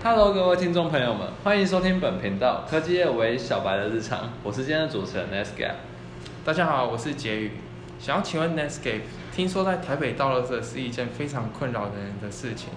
Hello，各位听众朋友们，欢迎收听本频道科技业为小白的日常，我是今天的主持人 Nescap。大家好，我是杰宇。想要请问 Netscape，听说在台北倒垃圾是一件非常困扰人的事情，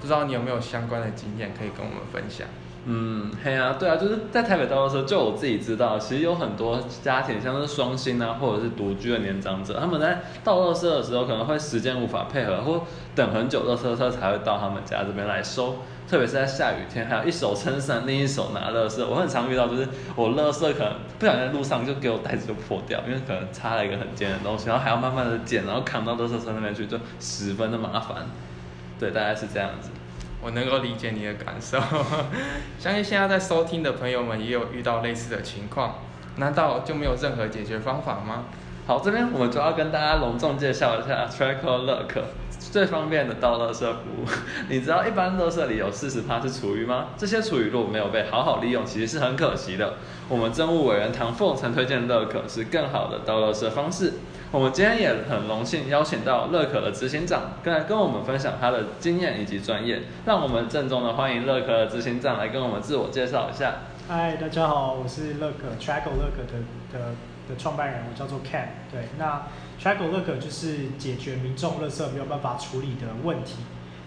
不知道你有没有相关的经验可以跟我们分享？嗯，嘿啊，对啊，就是在台北倒垃圾，就我自己知道，其实有很多家庭，像是双薪啊，或者是独居的年长者，他们在倒垃圾的时候，可能会时间无法配合，或等很久，垃圾车才会到他们家这边来收。特别是在下雨天，还有一手撑伞，另一手拿垃圾，我很常遇到，就是我垃圾可能不小心在路上就给我袋子就破掉，因为可能插了一个很尖的东西，然后还要慢慢的捡，然后扛到垃圾车那边去，就十分的麻烦。对，大概是这样子。我能够理解你的感受，相信现在在收听的朋友们也有遇到类似的情况，难道就没有任何解决方法吗？好，这边我们就要跟大家隆重介绍一下 Tracker Look 最方便的倒垃圾服务。你知道一般垃圾里有四十趴是厨余吗？这些厨余如果没有被好好利用，其实是很可惜的。我们政务委员唐凤曾推荐 Look 是更好的倒垃圾方式。我们今天也很荣幸邀请到乐可的执行长，跟来跟我们分享他的经验以及专业。让我们郑重的欢迎乐可的执行长来跟我们自我介绍一下。嗨，大家好，我是乐可 Trackle 乐可的的的创办人，我叫做 Ken。对，那 Trackle 乐可就是解决民众垃圾没有办法处理的问题。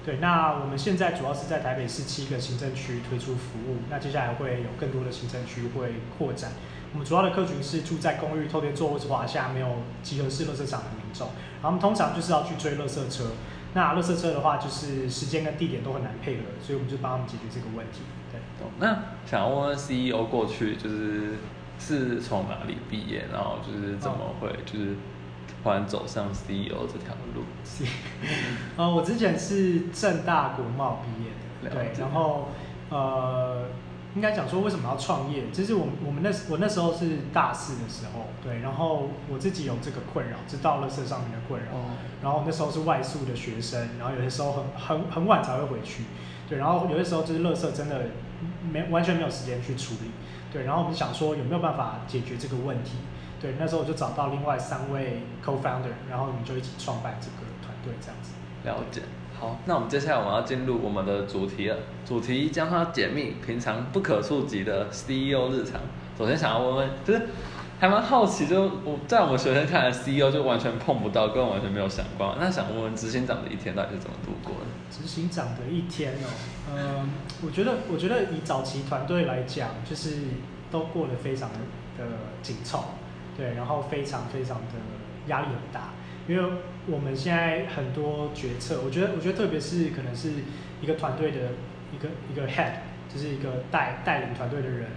对，那我们现在主要是在台北市七个行政区推出服务，那接下来会有更多的行政区会扩展。我们主要的客群是住在公寓、透天座或是华夏没有集合式垃圾场的民众，然后我们通常就是要去追垃圾车。那垃圾车的话，就是时间跟地点都很难配合，所以我们就帮他们解决这个问题。对，那想要问问 CEO 过去就是是从哪里毕业，然后就是怎么会就是突然走上 CEO 这条路？呃，我之前是正大国贸毕业的，对，然后呃。应该讲说为什么要创业？其实我我们那我那时候是大四的时候，对，然后我自己有这个困扰，知道垃圾上面的困扰。然后那时候是外宿的学生，然后有些时候很很很晚才会回去，对，然后有些时候就是垃圾真的没完全没有时间去处理，对，然后我们想说有没有办法解决这个问题？对，那时候我就找到另外三位 co-founder，然后我们就一起创办这个团队这样子。了解。好，那我们接下来我们要进入我们的主题了。主题将它解密平常不可触及的 CEO 日常。首先想要问问，就是还蛮好奇，就我在我们学生看来，CEO 就完全碰不到，跟完全没有想过。那想问问执行长的一天到底是怎么度过的？执行长的一天哦，嗯，我觉得，我觉得以早期团队来讲，就是都过得非常的紧凑，对，然后非常非常的压力很大。因为我们现在很多决策，我觉得，我觉得特别是可能是一个团队的一个一个 head，就是一个带带领团队的人，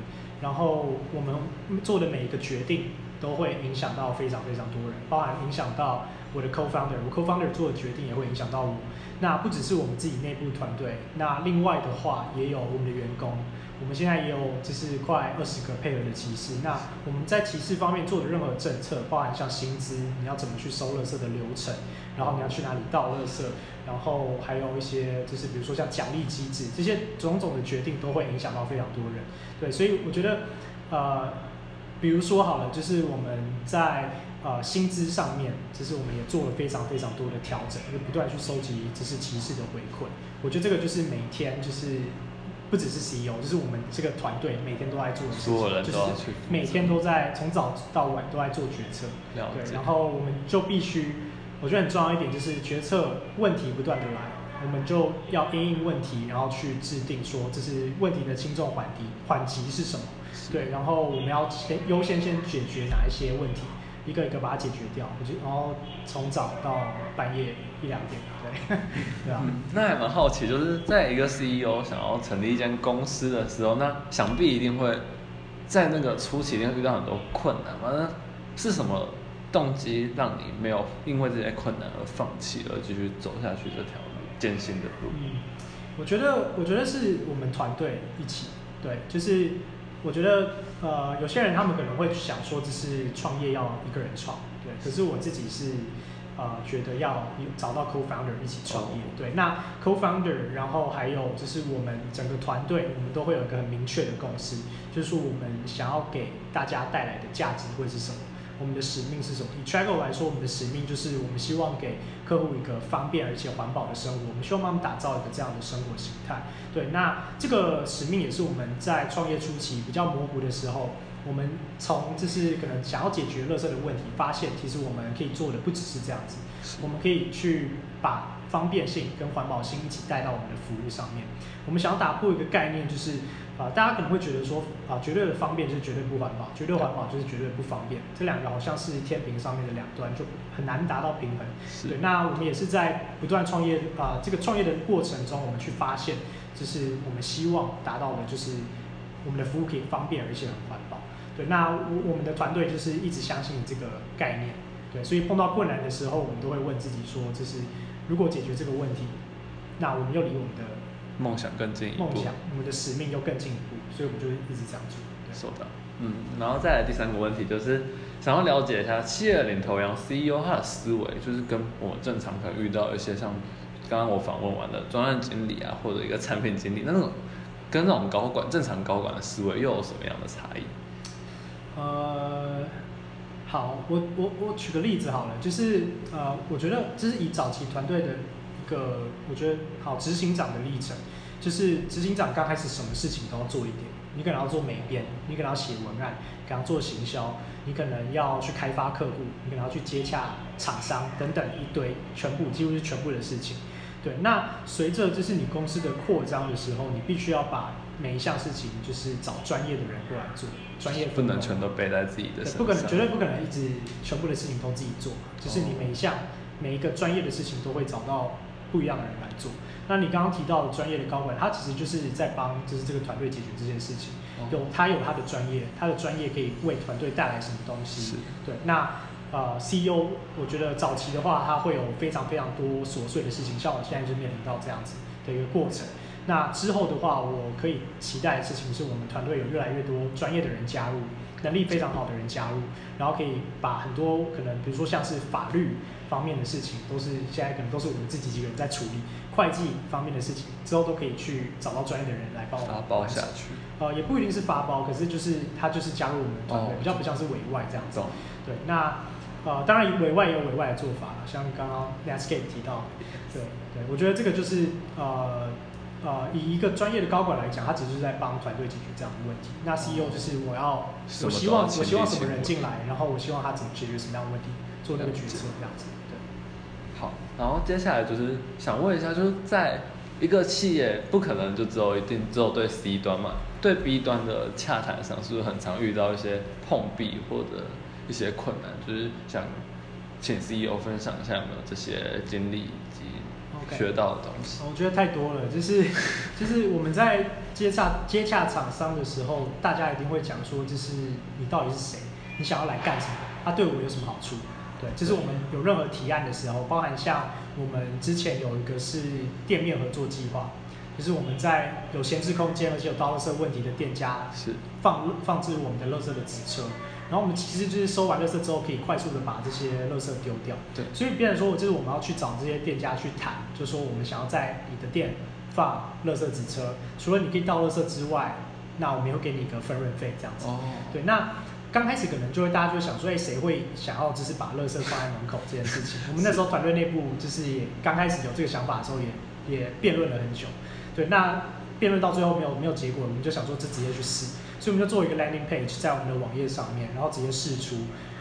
然后我们做的每一个决定都会影响到非常非常多人，包含影响到我的 co-founder，我 co-founder 做的决定也会影响到我。那不只是我们自己内部团队，那另外的话也有我们的员工。我们现在也有就是快二十个配合的骑士。那我们在骑士方面做的任何政策，包含像薪资，你要怎么去收垃圾的流程，然后你要去哪里倒垃圾，然后还有一些就是比如说像奖励机制，这些种种的决定都会影响到非常多人。对，所以我觉得，呃，比如说好了，就是我们在呃薪资上面，其实我们也做了非常非常多的调整，就不断去收集就是骑士的回馈。我觉得这个就是每天就是。不只是 CEO，就是我们这个团队每天都在做的事情，就是每天都在从早到晚都在做决策。对，然后我们就必须，我觉得很重要一点就是决策问题不断的来，我们就要因应问题，然后去制定说这是问题的轻重缓急缓急是什么。对，然后我们要先优先先解决哪一些问题。一个一个把它解决掉，我就然后从早到半夜一两点，对，对啊。那还蛮好奇，就是在一个 CEO 想要成立一间公司的时候，那想必一定会在那个初期一定会遇到很多困难嘛？那是什么动机让你没有因为这些困难而放弃，而继续走下去这条路艰辛的路？嗯，我觉得，我觉得是我们团队一起，对，就是。我觉得，呃，有些人他们可能会想说，这是创业要一个人创，对。可是我自己是，呃，觉得要找到 co-founder 一起创业，对。那 co-founder，然后还有就是我们整个团队，我们都会有一个很明确的共识，就是说我们想要给大家带来的价值会是什么。我们的使命是什么？以 Travel 来说，我们的使命就是我们希望给客户一个方便而且环保的生活，我们希望帮他们打造一个这样的生活形态。对，那这个使命也是我们在创业初期比较模糊的时候，我们从就是可能想要解决垃圾的问题，发现其实我们可以做的不只是这样子，我们可以去把方便性跟环保性一起带到我们的服务上面。我们想要打破一个概念，就是啊，大家可能会觉得说啊，绝对的方便就是绝对不环保，绝对环保就是绝对不方便，这两个好像是天平上面的两端，就很难达到平衡。对，那我们也是在不断创业啊、这个创业的过程中，我们去发现，就是我们希望达到的，就是我们的服务可以方便而且很环保。对，那我我们的团队就是一直相信这个概念。对，所以碰到困难的时候，我们都会问自己说，这是如果解决这个问题，那我们又离我们的梦想更近一步。梦想、我们的使命又更进一步，所以我们就一直这样做。对。收到。嗯，然后再来第三个问题就是想要了解一下企业领头羊 CEO 他的思维，就是跟我们正常可能遇到一些像刚刚我访问完的专案经理啊，或者一个产品经理那种跟那种高管正常高管的思维又有什么样的差异？呃，好，我我我举个例子好了，就是呃，我觉得这是以早期团队的一个，我觉得好执行长的历程，就是执行长刚开始什么事情都要做一点，你可能要做美编，你可能要写文案，可能做行销，你可能要去开发客户，你可能要去接洽厂商等等一堆，全部几乎是全部的事情。对，那随着就是你公司的扩张的时候，你必须要把每一项事情就是找专业的人过来做，专业不能全都背在自己的，身上。不可能，绝对不可能一直全部的事情都自己做，就是你每一项、每一个专业的事情都会找到不一样的人来做。那你刚刚提到的专业的高管，他其实就是在帮就是这个团队解决这件事情，哦有他有他的专业，他的专业可以为团队带来什么东西是。对，那呃，CEO 我觉得早期的话，他会有非常非常多琐碎的事情，像我现在就面临到这样子的一个过程。那之后的话，我可以期待的事情是我们团队有越来越多专业的人加入，能力非常好的人加入，然后可以把很多可能比如说像是法律方面的事情，都是现在可能都是我们自己几个人在处理，会计方面的事情之后都可以去找到专业的人来帮我发们完成。包下去，呃，也不一定是发包，可是就是他就是加入我们的团队，哦比较不像是委外这样子。懂？对，那呃，当然委外也有委外的做法，像刚刚 Netscape 提到，对对，我觉得这个就是呃呃，以一个专业的高管来讲，他只是在帮团队解决这样的问题。那 CEO 就是我要，我希望我希望什么人进来，然后我希望他怎么解决什么样的问题，做那个决策这样子。对。好，然后接下来就是想问一下，就是在一个企业不可能就只有一定只有对 C 端嘛，对 B 端的洽谈上，是不是很常遇到一些碰壁或者一些困难？就是想请 CEO 分享一下有没有这些经历以及学到的东西。我觉得太多了，就是 就是我们在接洽接洽厂商的时候，大家一定会讲说，就是你到底是谁，你想要来干什么，他对我有什么好处？对，就是我们有任何提案的时候，包含像我们之前有一个是店面合作计划，就是我们在有闲置空间而且有倒垃圾问题的店家是放放置我们的垃圾的纸车，然后我们其实就是收完垃圾之后，可以快速的把这些垃圾丢掉。对所以变成说，就是我们要去找这些店家去谈，就说我们想要在你的店放垃圾纸车，除了你可以倒垃圾之外，那我们也会给你一个分润费这样子。哦，对，那刚开始可能就会大家就会想说，哎，谁会想要就是把垃圾放在门口这件事情？我们那时候团队内部就是也刚开始有这个想法的时候也，也辩论了很久。对，那辩论到最后没有没有结果，我们就想说这直接去试，所以我们就做一个 landing page 在我们的网页上面，然后直接试出，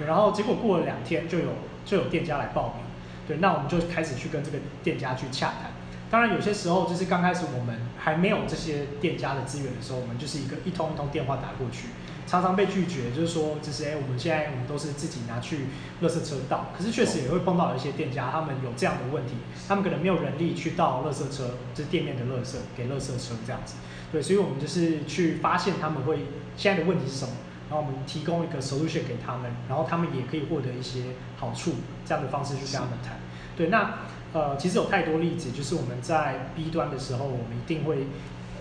然后结果过了两天就有就有店家来报名，对，那我们就开始去跟这个店家去洽谈。当然有些时候就是刚开始我们还没有这些店家的资源的时候，我们就是一个一通一通电话打过去，常常被拒绝，就是说就是哎、我们现在我们都是自己拿去垃圾车倒，可是确实也会碰到一些店家，他们有这样的问题，他们可能没有人力去倒垃圾车，就是店面的垃圾给垃圾车这样子。对，所以我们就是去发现他们会现在的问题是什么，然后我们提供一个 solution 给他们，然后他们也可以获得一些好处，这样的方式去跟他们谈。对，那呃，其实有太多例子，就是我们在 B 端的时候，我们一定会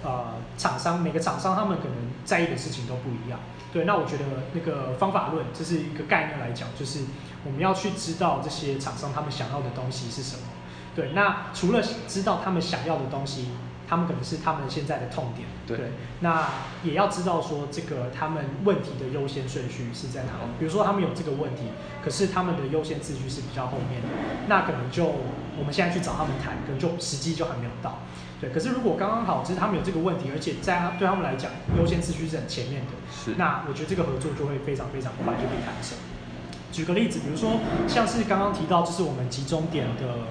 呃，厂商每个厂商他们可能在意的事情都不一样。对，那我觉得那个方法论，这是一个概念来讲，就是我们要去知道这些厂商他们想要的东西是什么。对，那除了知道他们想要的东西，他们可能是他们现在的痛点。对那也要知道说这个他们问题的优先顺序是在哪里。比如说他们有这个问题，可是他们的优先次序是比较后面的，那可能就我们现在去找他们谈，可能就时机就还没有到。对，可是如果刚刚好，就是他们有这个问题，而且在他对他们来讲，优先次序是很前面的，是那我觉得这个合作就会非常非常快就可以谈成。举个例子，比如说像是刚刚提到，就是我们集中点的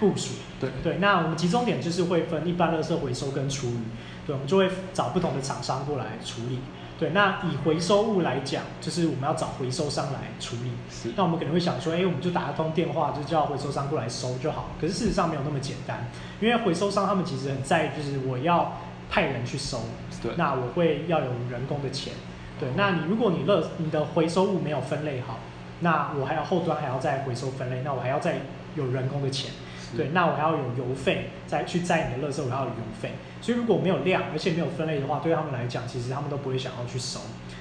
部署。对对，那我们集中点就是会分一般垃圾回收跟处理，对，我们就会找不同的厂商过来处理。对，那以回收物来讲，就是我们要找回收商来处理。是那我们可能会想说，哎，我们就打一通电话，就叫回收商过来收就好。可是事实上没有那么简单，因为回收商他们其实很在意，就是我要派人去收，对那我会要有人工的钱。对，那你如果你乐你的回收物没有分类好，那我还要后端还要再回收分类，那我还要再有人工的钱。对，那我要有邮费，再去载你的垃圾，我要有邮费。所以如果没有量，而且没有分类的话，对他们来讲，其实他们都不会想要去收。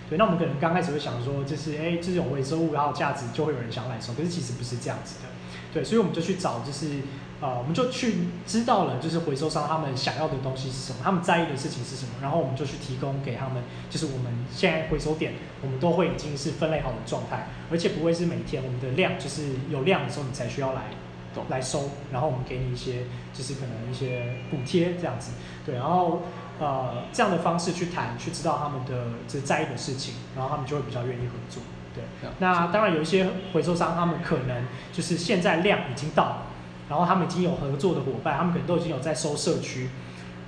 对，那我们可能刚开始会想说，就是哎，这种回收物然后价值，就会有人想来收。可是其实不是这样子的。对，所以我们就去找，就是呃，我们就去知道了，就是回收商他们想要的东西是什么，他们在意的事情是什么，然后我们就去提供给他们，就是我们现在回收点，我们都会已经是分类好的状态，而且不会是每天我们的量就是有量的时候你才需要来来收，然后我们给你一些就是可能一些补贴这样子，对，然后呃这样的方式去谈，去知道他们的这在意的事情，然后他们就会比较愿意合作，对。那当然有一些回收商，他们可能就是现在量已经到了，然后他们已经有合作的伙伴，他们可能都已经有在收社区，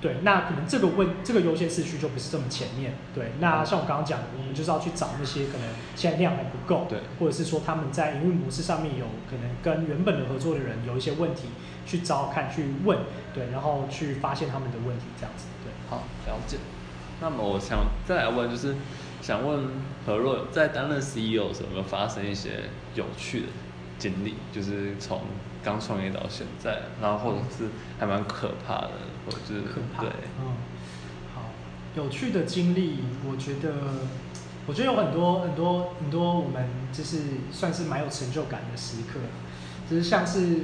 对，那可能这个问这个优先次序就不是这么前面，对。那像我刚刚讲的，我们就是要去找那些可能现在量还不够，对，或者是说他们在营运模式上面有可能跟原本的合作的人有一些问题，去找看去问，对，然后去发现他们的问题，这样子，对。好，了解。那么我想再来问，就是想问何若在担任 CEO 的时候有没有发生一些有趣的经历？就是从刚创业到现在，然后或者是还蛮可怕的，或者是可怕。对，嗯，好，有趣的经历，我觉得，我觉得有很多很多很多，我们就是算是蛮有成就感的时刻，就是像是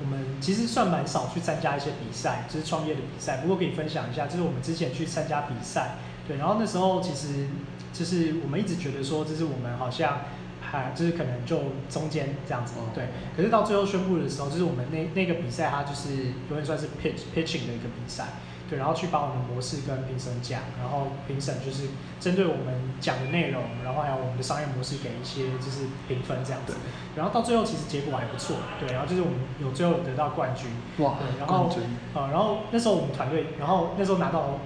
我们其实算蛮少去参加一些比赛，就是创业的比赛。不过可以分享一下，就是我们之前去参加比赛，对，然后那时候其实就是我们一直觉得说，就是我们好像。还就是可能就中间这样子，哦对。可是到最后宣布的时候，就是我们那那个比赛，它就是有点算是 pitch pitching 的一个比赛，对。然后去把我们的模式跟评审讲，然后评审就是针对我们讲的内容，然后还有我们的商业模式给一些就是评分这样子。然后到最后其实结果还不错，对。然后就是我们有最后得到冠军，哇对。然后冠军呃，然后那时候我们团队，然后那时候拿到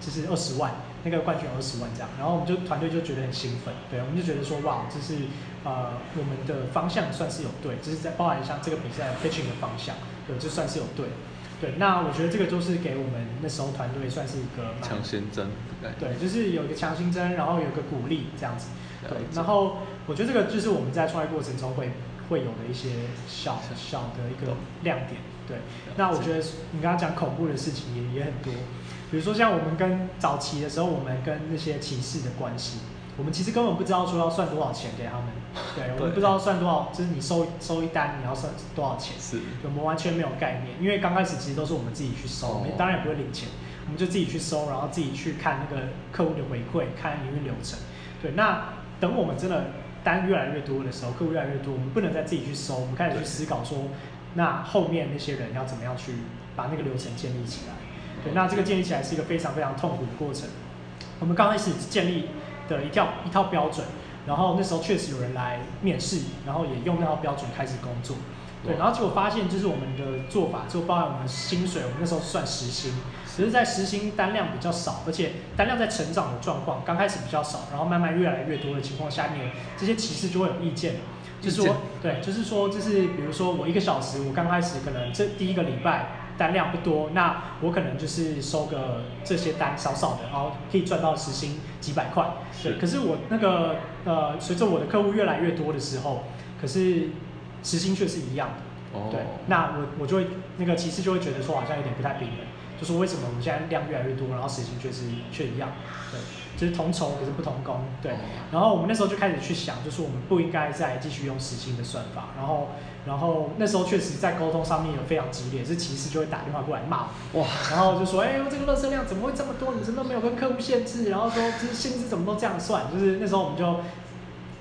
就是二十万，那个冠军二十万这样，然后我们就团队就觉得很兴奋，对，我们就觉得说哇，这是呃我们的方向算是有对，就是在包含像这个比赛 pitching 的方向，对，就算是有对，对，那我觉得这个就是给我们那时候团队算是一个蛮强心针，对，就是有一个强心针，然后有一个鼓励这样子，对然后我觉得这个就是我们在创业过程中会会有的一些小小的一个亮点，对。那我觉得你刚刚讲恐怖的事情也也很多，比如说像我们跟早期的时候，我们跟那些骑士的关系，我们其实根本不知道说要算多少钱给他们，对，我们不知道算多少，就是你收收一单你要算多少钱，是。我们完全没有概念，因为刚开始其实都是我们自己去收，哦。我们当然也不会领钱，我们就自己去收，然后自己去看那个客户的回馈，看营运流程。对，那等我们真的单越来越多的时候，客户越来越多，我们不能再自己去收，我们开始去思考说，那后面那些人要怎么样去把那个流程建立起来。对，那这个建立起来是一个非常非常痛苦的过程。我们刚开始建立的一套一套标准，然后那时候确实有人来面试，然后也用那套标准开始工作。对，然后结果发现就是我们的做法，就包含我们薪水，我们那时候算时薪，只是在时薪单量比较少，而且单量在成长的状况，刚开始比较少，然后慢慢越来越多的情况下面，这些骑士就会有意见，就是说，对，就是说，就是比如说我一个小时，我刚开始可能这第一个礼拜单量不多，那我可能就是收个这些单少少的，然后可以赚到时薪几百块，对。是可是我那个呃，随着我的客户越来越多的时候，可是时薪却是一样的。哦，对，那我我就会那个骑士就会觉得说好像有点不太平衡，就是为什么我们现在量越来越多，然后时薪却是却一样，对，就是同酬可是不同工，对。然后我们那时候就开始去想，就是我们不应该再继续用时薪的算法，然后然后那时候确实在沟通上面有非常激烈，是骑士就会打电话过来骂我，哇，然后就说，哎呦这个垃圾量怎么会这么多？你真的没有跟客户限制，然后说这薪资怎么都这样算？就是那时候我们就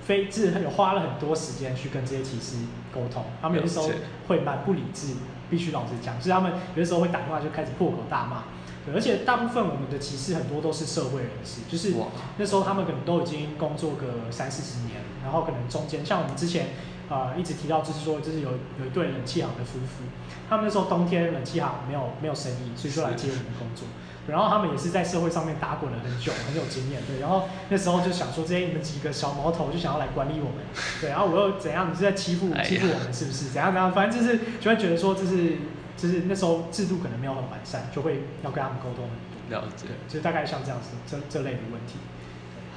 非智有花了很多时间去跟这些骑士沟通，他们有的时候会蛮不理智。必须老实讲，就是他们有的时候会打电话就开始破口大骂，对，而且大部分我们的歧视很多都是社会人士，就是那时候他们可能都已经工作个三四十年，然后可能中间像我们之前呃一直提到，就是说就是有有一对冷气行的夫妇，他们那时候冬天冷气行没有没有生意，所以说来接我们的工作。然后他们也是在社会上面打滚了很久，很有经验，对。然后那时候就想说，这些你们几个小毛头就想要来管理我们，对。然后我又怎样？你是在欺负欺负我们是不是？怎样怎样？反正就是就会觉得说，就是就是那时候制度可能没有很完善，就会要跟他们沟通很多。了解。就大概像这样子这这类的问题。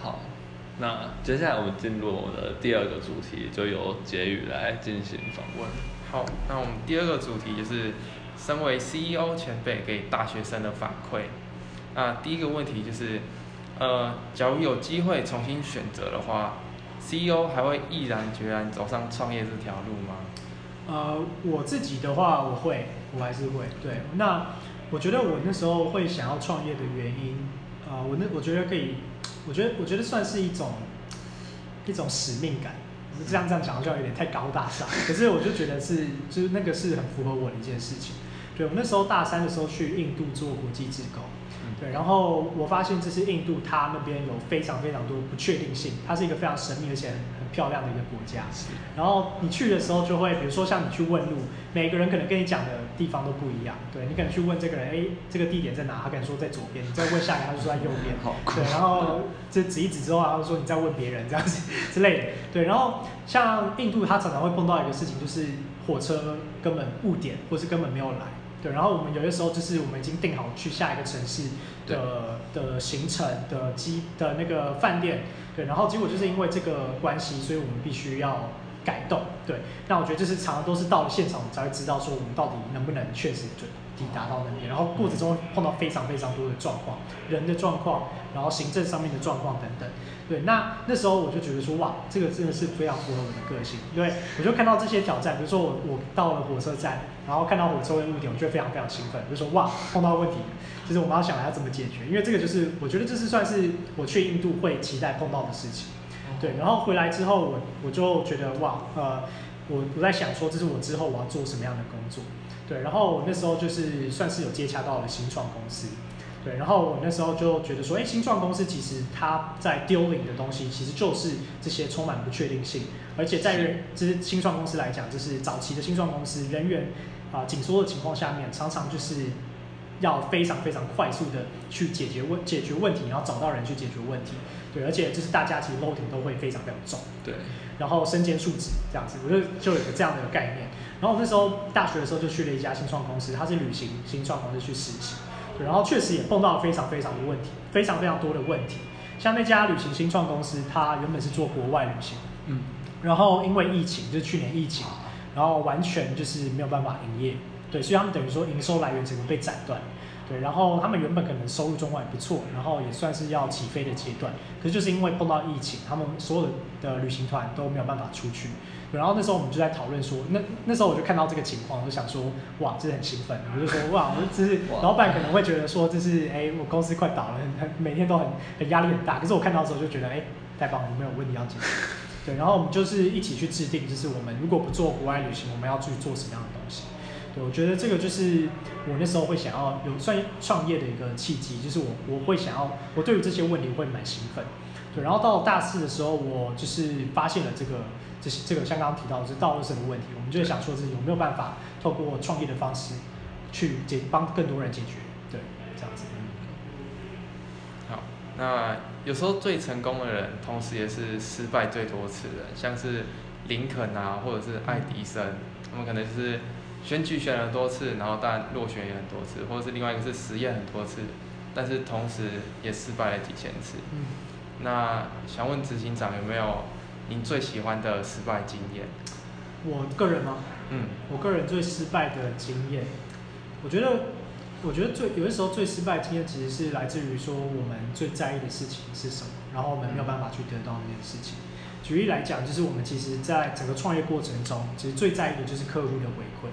好，那接下来我们进入我们的第二个主题，就由杰宇来进行访问。好，那我们第二个主题就是。身为 CEO 前辈给大学生的反馈，那第一个问题就是，呃，假如有机会重新选择的话，CEO 还会毅然决然走上创业这条路吗？呃，我自己的话，我会，我还是会。对，那我觉得我那时候会想要创业的原因，啊，我那我觉得可以，我觉得我觉得算是一种一种使命感。这样这样讲好像有点太高大上，可是我就觉得是，就是那个是很符合我的一件事情。对，我那时候大三的时候去印度做国际志工，对，然后我发现这是印度，它那边有非常非常多不确定性，它是一个非常神秘而且很很漂亮的一个国家。然后你去的时候就会，比如说像你去问路，每个人可能跟你讲的地方都不一样。对你可能去问这个人，哎，这个地点在哪？他可能说在左边。你再问下一个，他就说在右边。对，然后这指一指之后，他就说你再问别人这样子之类的。对，然后像印度，他常常会碰到一个事情，就是火车根本误点，或是根本没有来。对，然后我们有些时候就是我们已经定好去下一个城市的的行程的机的那个饭店，对，然后结果就是因为这个关系，所以我们必须要改动，对。那我觉得就是常常都是到了现场我们才会知道说我们到底能不能确实就抵达到那边，然后过程中碰到非常非常多的状况，人的状况，然后行政上面的状况等等。对，那那时候我就觉得说，哇，这个真的是非常符合我的个性。对，我就看到这些挑战，比如说我我到了火车站，然后看到火车的误点，我就非常非常兴奋，就说哇，碰到问题，就是我们要想要怎么解决，因为这个就是我觉得这是算是我去印度会期待碰到的事情。对，然后回来之后，我我就觉得哇，呃，我我在想说，这是我之后我要做什么样的工作。对，然后我那时候就是算是有接洽到了新创公司。对，然后我那时候就觉得说，哎，新创公司其实它在丢领的东西，其实就是这些充满不确定性，而且在人，这是新创公司来讲，就是早期的新创公司人员啊紧缩的情况下面，常常就是要非常非常快速的去解决问解决问题，然后找到人去解决问题。对，而且就是大家其实 loading 都会非常非常重。对，然后身兼数职这样子，我就就有个这样的概念。然后我那时候大学的时候就去了一家新创公司，它是旅行新创公司去实习。然后确实也碰到了非常非常的问题，非常非常多的问题。像那家旅行新创公司，它原本是做国外旅行，嗯，然后因为疫情，就是去年疫情，然后完全就是没有办法营业，对，所以他们等于说营收来源整个被斩断，对，然后他们原本可能收入状况也不错，然后也算是要起飞的阶段，可是就是因为碰到疫情，他们所有的旅行团都没有办法出去。然后那时候我们就在讨论说，那那时候我就看到这个情况，我就想说，哇，这是很兴奋。我就说，哇，我这是老板可能会觉得说，这是哎，我公司快倒了，很每天都很很压力很大。可是我看到的时候就觉得，哎，太棒了，没有问题要解决。对，然后我们就是一起去制定，就是我们如果不做国外旅行，我们要去做什么样的东西。我觉得这个就是我那时候会想要有算创业的一个契机，就是我我会想要，我对于这些问题会蛮兴奋。对，然后到大四的时候，我就是发现了这个。这些这个像刚刚提到的是道路上的问题，我们就想说是有没有办法透过创业的方式去解帮更多人解决，对，这样子。好，那有时候最成功的人，同时也是失败最多次的人，像是林肯啊，或者是爱迪生，他们可能是选举选了多次，然后但落选也很多次，或者是另外一个是实验很多次，但是同时也失败了几千次。嗯。那想问执行长有没有？您最喜欢的失败经验？我个人吗？嗯，我个人最失败的经验，我觉得我觉得最有的时候最失败的经验其实是来自于说我们最在意的事情是什么，然后我们没有办法去得到那件事情。举例来讲，就是我们其实在整个创业过程中，其实最在意的就是客户的回馈，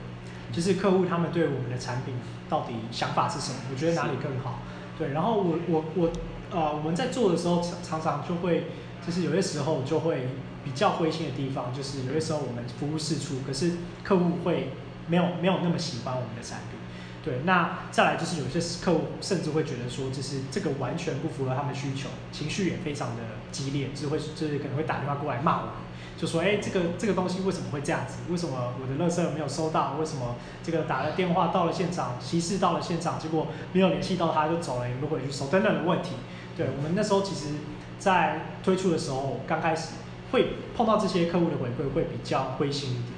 就是客户他们对我们的产品到底想法是什么，我觉得哪里更好。对，然后我我我呃我们在做的时候常常常就会，就是有些时候就会比较灰心的地方，就是有些时候我们服务试出，可是客户会没有没有那么喜欢我们的产品。对，那再来就是有些客户甚至会觉得说，就是这个完全不符合他们需求，情绪也非常的激烈，就会就是可能会打电话过来骂我，就说，哎，这个这个东西为什么会这样子？为什么我的垃圾没有收到？为什么这个打了电话到了现场，骑士到了现场，结果没有联系到他就走了，也不回去收等等的问题。对我们那时候其实，在推出的时候，刚开始会碰到这些客户的回馈，会比较灰心一点。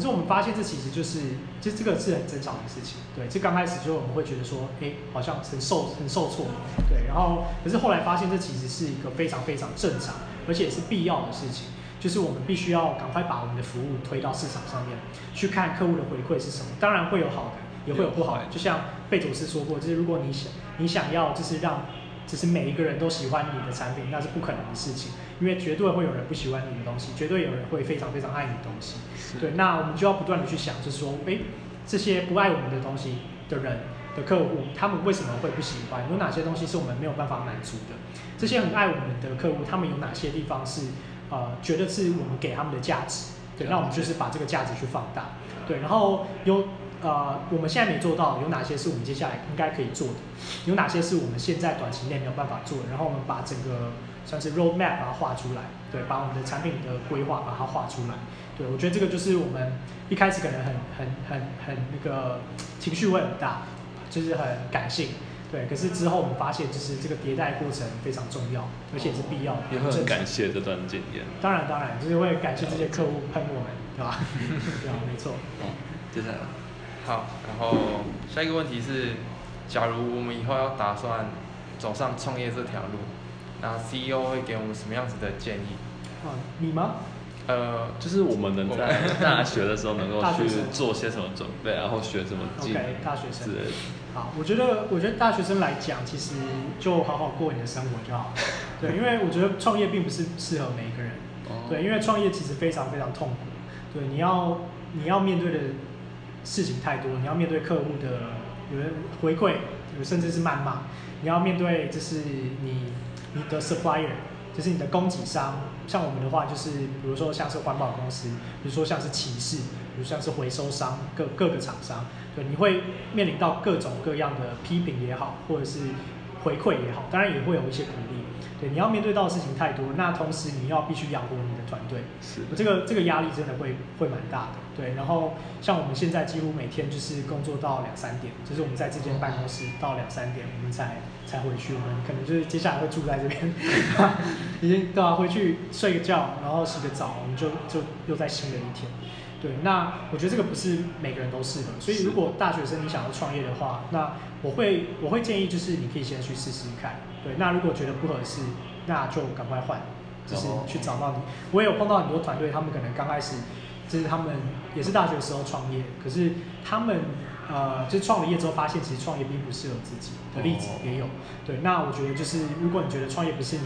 可是我们发现这其实就是，这这个是很正常的事情，对，这刚开始就我们会觉得说，哎，好像很受很受挫，对，然后可是后来发现这其实是一个非常非常正常，而且也是必要的事情，就是我们必须要赶快把我们的服务推到市场上面，去看客户的回馈是什么，当然会有好的，也会有不好的，就像贝佐斯说过，就是如果你想你想要就是让。只是每一个人都喜欢你的产品，那是不可能的事情，因为绝对会有人不喜欢你的东西，绝对有人会非常非常爱你的东西。对，那我们就要不断的去想，就是说，哎，这些不爱我们的东西的人的客户，他们为什么会不喜欢？有哪些东西是我们没有办法满足的？这些很爱我们的客户，他们有哪些地方是呃觉得是我们给他们的价值？对，那我们就是把这个价值去放大。对，然后有。呃，我们现在没做到，有哪些是我们接下来应该可以做的？有哪些是我们现在短期内没有办法做的？然后我们把整个算是 roadmap 把它画出来，对，把我们的产品的规划把它画出来。对，我觉得这个就是我们一开始可能很很很很那个情绪会很大，就是很感性，对。可是之后我们发现，就是这个迭代过程非常重要，而且是必要的。也会很感谢这段经验。当然当然，就是会感谢这些客户喷我们，对吧？对啊，没错。好，接下来。好，然后下一个问题是，假如我们以后要打算走上创业这条路，那 CEO 会给我们什么样子的建议？啊，你吗？呃，就是我们能在大学的时候能够去做些什么准备，然后学什么技能？大学生。好，我觉得，我觉得大学生来讲，其实就好好过你的生活就好。对，因为我觉得创业并不是适合每一个人。哦。对，因为创业其实非常非常痛苦。对，你要你要面对的。事情太多，你要面对客户的有人回馈，有甚至是谩骂，你要面对就是你你的 supplier，就是你的供给商，像我们的话就是比如说像是环保公司，比如说像是骑士，比如像是回收商，各各个厂商，对，你会面临到各种各样的批评也好，或者是回馈也好，当然也会有一些鼓励，对，你要面对到的事情太多，那同时你要必须养活你的团队，是，这个这个压力真的会会蛮大的。对，然后像我们现在几乎每天就是工作到两三点，就是我们在这间办公室到两三点，我们才才回去。我们可能就是接下来会住在这边，已经对啊，回去睡个觉，然后洗个澡，我们就就又在新的一天。对，那我觉得这个不是每个人都适合，所以如果大学生你想要创业的话，那我会我会建议就是你可以先去试试看。对，那如果觉得不合适，那就赶快换，就是去找到你。我也有碰到很多团队，他们可能刚开始。就是他们也是大学的时候创业，可是他们呃，就创了业之后发现，其实创业并不适合自己的例子也有。对，那我觉得就是，如果你觉得创业不是你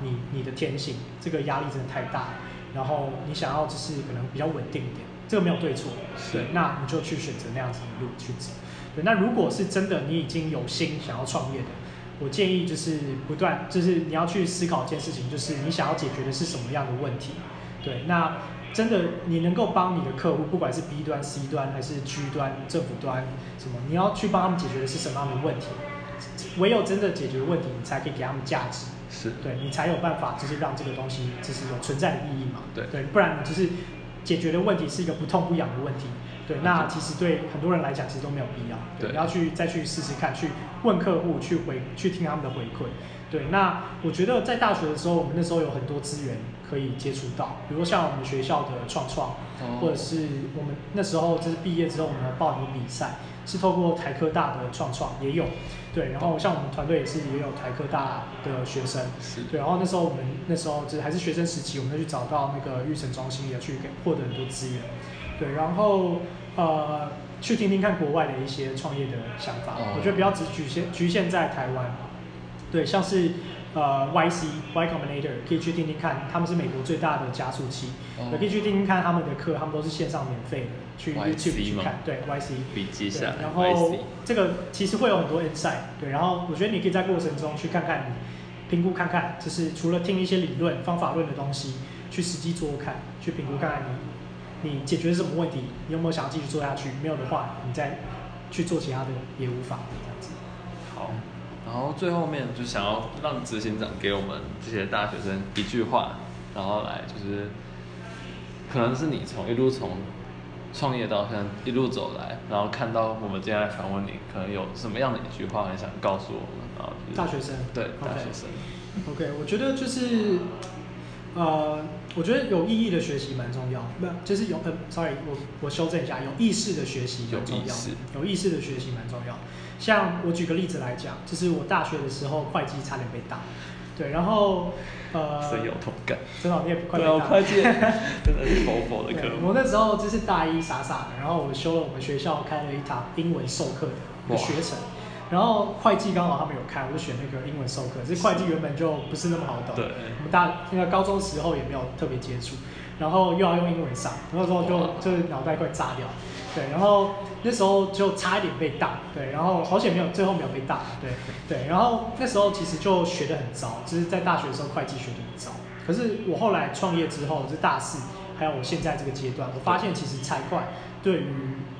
你你的天性，这个压力真的太大，然后你想要就是可能比较稳定一点，这个没有对错，对，那你就去选择那样子的路去走。对，那如果是真的你已经有心想要创业的，我建议就是不断，就是你要去思考一件事情，就是你想要解决的是什么样的问题。对，那。真的，你能够帮你的客户，不管是 B 端、C 端还是 G 端、政府端，什么，你要去帮他们解决的是什么样的问题？唯有真的解决问题，你才可以给他们价值。是对你才有办法，就是让这个东西就是有存在的意义嘛。对对，不然就是解决的问题是一个不痛不痒的问题。对，那其实对很多人来讲，其实都没有必要。对，你要去再去试试看，去问客户，去回去听他们的回馈。对，那我觉得在大学的时候，我们那时候有很多资源可以接触到，比如像我们学校的创创，或者是我们那时候就是毕业之后，我们报名比赛，是透过台科大的创创也有。对，然后像我们团队也是也有台科大的学生。是。对，然后那时候我们那时候就是还是学生时期，我们就去找到那个育成中心，也去给获得很多资源。对，然后呃。去听听看国外的一些创业的想法。哦我觉得不要只局限局限在台湾，对，像是呃 YC Y Combinator 可以去听听看，他们是美国最大的加速器，哦也可以去听听看他们的课，他们都是线上免费的，去 YouTube 去看，对 YC。笔记下然后这个其实会有很多 insight，对，然后我觉得你可以在过程中去看看你评估看看，就是除了听一些理论、方法论的东西，去实际做做看，去评估看看你你解决什么问题，你有没有想要继续做下去？没有的话，你再去做其他的也无妨这样子。好，然后最后面就想要让执行长给我们这些大学生一句话，然后来就是，可能是你从一路从创业到现在一路走来，然后看到我们接下来访问你，可能有什么样的一句话很想告诉我们，然后就是大学生对大学生 OK，我觉得就是，呃，我觉得有意义的学习蛮重要，不就是有呃，sorry，我我修正一下，有意识的学习蛮重要有意识的，学习蛮重要。像我举个例子来讲，就是我大学的时候会计差点被打，对，然后呃，深有同感。真的你也快被对啊，打，会计 真的的科，目我。那时候就是大一傻傻的，然后我修了我们学校开了一堂英文授课的学程，然后会计刚好他们有开，我就选那个英文授课。这会计原本就不是那么好懂，对。我们大那个高中时候也没有特别接触，然后又要用英文上，那时候就就是脑袋快炸掉，对，然后那时候就差一点被当，对，然后好险没有最后没有被当，对对，然后那时候其实就学得很糟，就是在大学的时候会计学得很糟，可是我后来创业之后，是大四，还有我现在这个阶段，我发现其实财会对于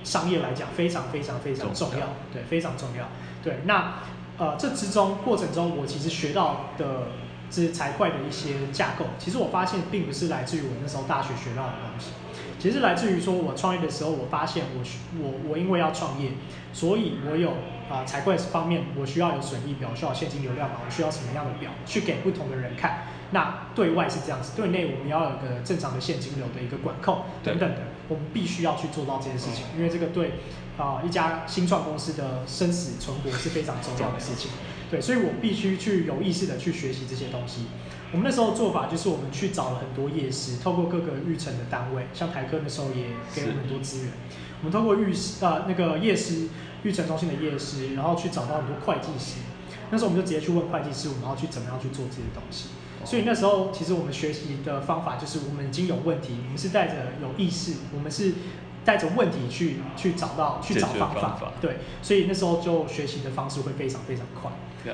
商业来讲非常非常非常重重要要，对，非常重要。对，那呃这之中过程中，我其实学到的这些财会的一些架构，其实我发现并不是来自于我那时候大学学到的东西，其实来自于说我创业的时候，我发现我需我我因为要创业，所以我有啊、财会方面我需要有损益表，需要现金流量表，我需要什么样的表去给不同的人看。那对外是这样子，对内我们要有个正常的现金流的一个管控等等的，我们必须要去做到这件事情，因为这个对啊、一家新创公司的生死存活是非常重要的事情。对，所以我必须去有意识的去学习这些东西。我们那时候做法就是我们去找了很多夜师，透过各个育成的单位，像台科那时候也给我们很多资源。我们透过育师呃那个夜师育成中心的夜市，然后去找到很多会计师。那时候我们就直接去问会计师，我们要去怎么样去做这些东西。所以那时候其实我们学习的方法就是我们已经有问题，我们是带着有意识，我们是带着问题去去找到去找方法。对，所以那时候就学习的方式会非常非常快。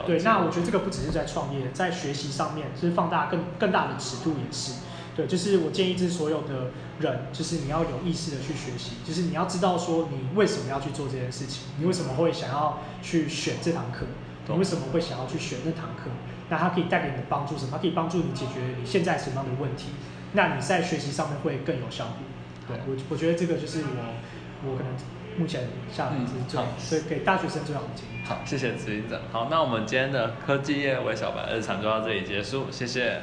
对，那我觉得这个不只是在创业，在学习上面是放大更更大的尺度也是。对，就是我建议这所有的人，就是你要有意识的去学习，就是你要知道说你为什么要去做这件事情，你为什么会想要去选这堂课，你懂为什么会想要去选那堂课，那它可以带给你的帮助什么？它可以帮助你解决你现在什么样的问题，那你在学习上面会更有效果。对我，我觉得这个就是我我可能目前下来是最、嗯好所以给大学生最好的建议。好，谢谢执行长。好，那我们今天的科技业微小白日常就到这里结束，谢谢。